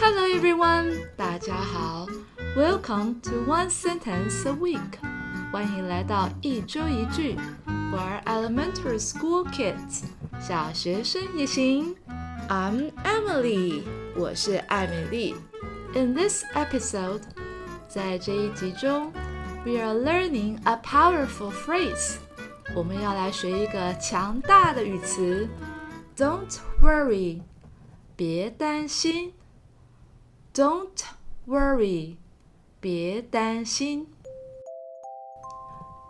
Hello everyone，大家好，Welcome to One Sentence a Week，欢迎来到一周一句，for elementary school kids，小学生也行。I'm Emily，我是艾美丽。In this episode，在这一集中，we are learning a powerful phrase，我们要来学一个强大的语词。Don't worry，别担心。 Don't worry，别担心。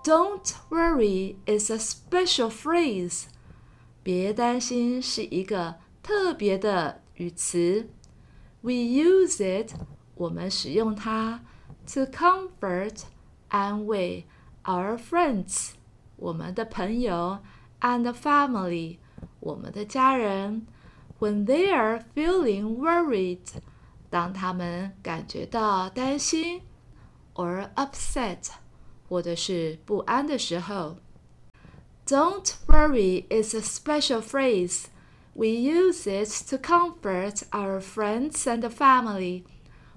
Don't worry is a special phrase。别担心是一个特别的语词。We use it，我们使用它，to comfort，安慰 our friends，我们的朋友，and family。我们的家人，when they are feeling worried， 当他们感觉到担心，or upset，或者是不安的时候。Don't worry is a special phrase. We use it to comfort our friends and family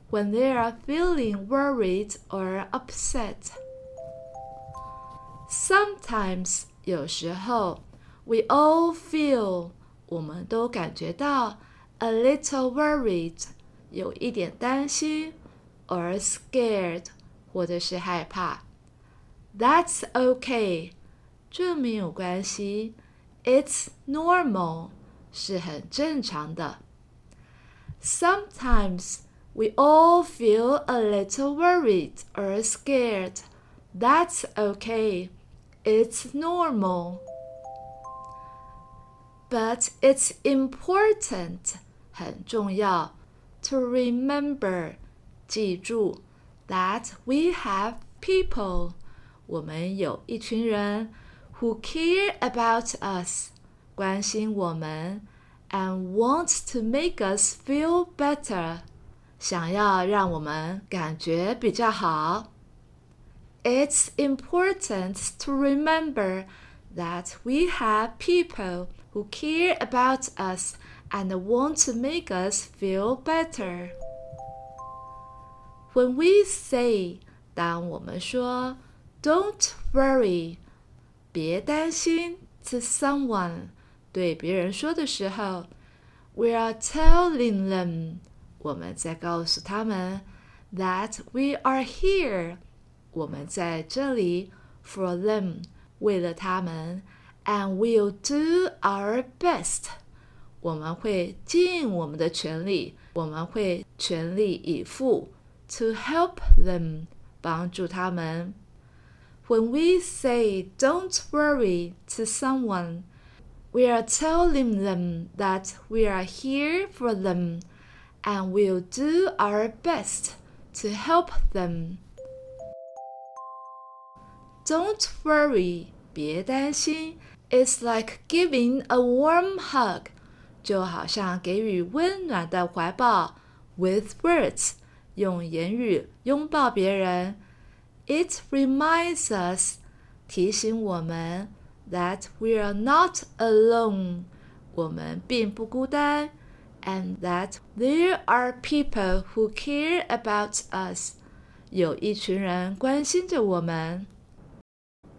when they are feeling worried or upset. Sometimes 有时候 we all feel，我们都感觉到 a little worried， 有一点担心，or scared，或者是害怕。That's okay，这没有关系。It's normal，是很正常的。Sometimes we all feel a little worried or scared. That's okay. It's normal. But it's important 很重要 to remember 记住 that we have people 我们有一群人 who care about us 关心我们 and want to make us feel better 想要让我们感觉比较好。It's important to remember that we have people who care about us and want to make us feel better. When we say, 当我们说 "Don't worry"，别担心 to someone 对别人说的时候，we are telling them 我们在告诉他们 that we are here 我们在这里 for them 为了他们。and we'll do our best。 我们会尽我们的全力，我们会全力以赴 to help them，帮助他们。When we say "Don't worry" to someone, we are telling them that we are here for them, and we'll do our best to help them. Don't worry，别担心。It's like giving a warm hug， 就好像给予温暖的怀抱。With words，用言语拥抱别人。It reminds us，提醒我们，that we are not alone，我们并不孤单。And that there are people who care about us，有一群人关心着我们。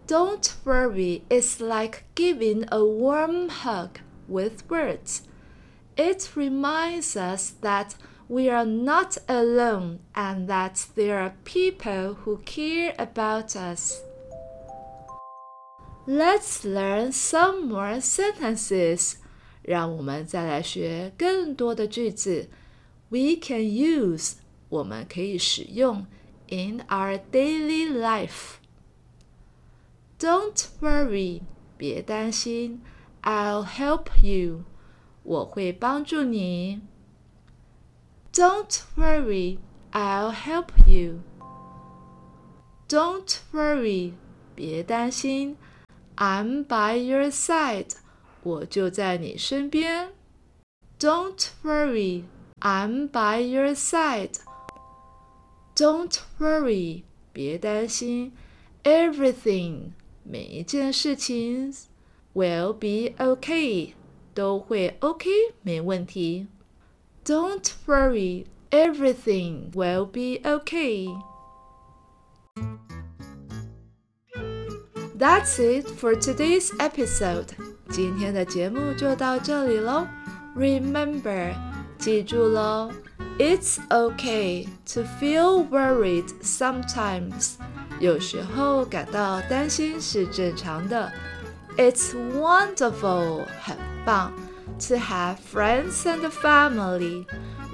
don't worry, it's like giving a warm hug with words. It reminds us that we are not alone and that there are people who care about us. Let's learn some more sentences. 让我们再来学更多的句子。We can use 我们可以使用 in our daily life. Don't worry，别担心，I'll help you， 我会帮助你。Don't worry, I'll help you. Don't worry，别担心，I'm by your side，我就在你身边。Don't worry, I'm by your side. Don't worry，别担心，everything。每一件事情 will be okay， 都会 OK，没问题。 Don't worry, everything will be okay. That's it for today's episode. 今天的节目就到这里喽。Remember，记住喽，It's okay to feel worried sometimes. 有时候感到担心是正常的。 It's wonderful，很棒。To have friends and family，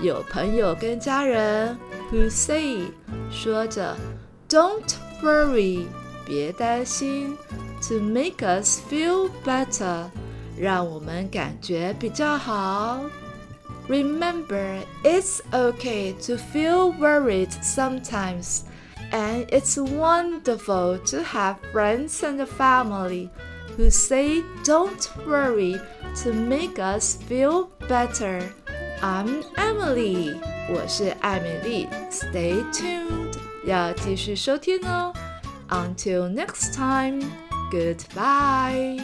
有朋友跟家人。Who say，说着，Don't worry，别担心。To make us feel better，让我们感觉比较好。Remember, it's okay to feel worried sometimes and it's wonderful to have friends and family who say don't worry to make us feel better. I'm Emily，我是艾美丽。Stay tuned，要继续收听哦。Until next time, goodbye.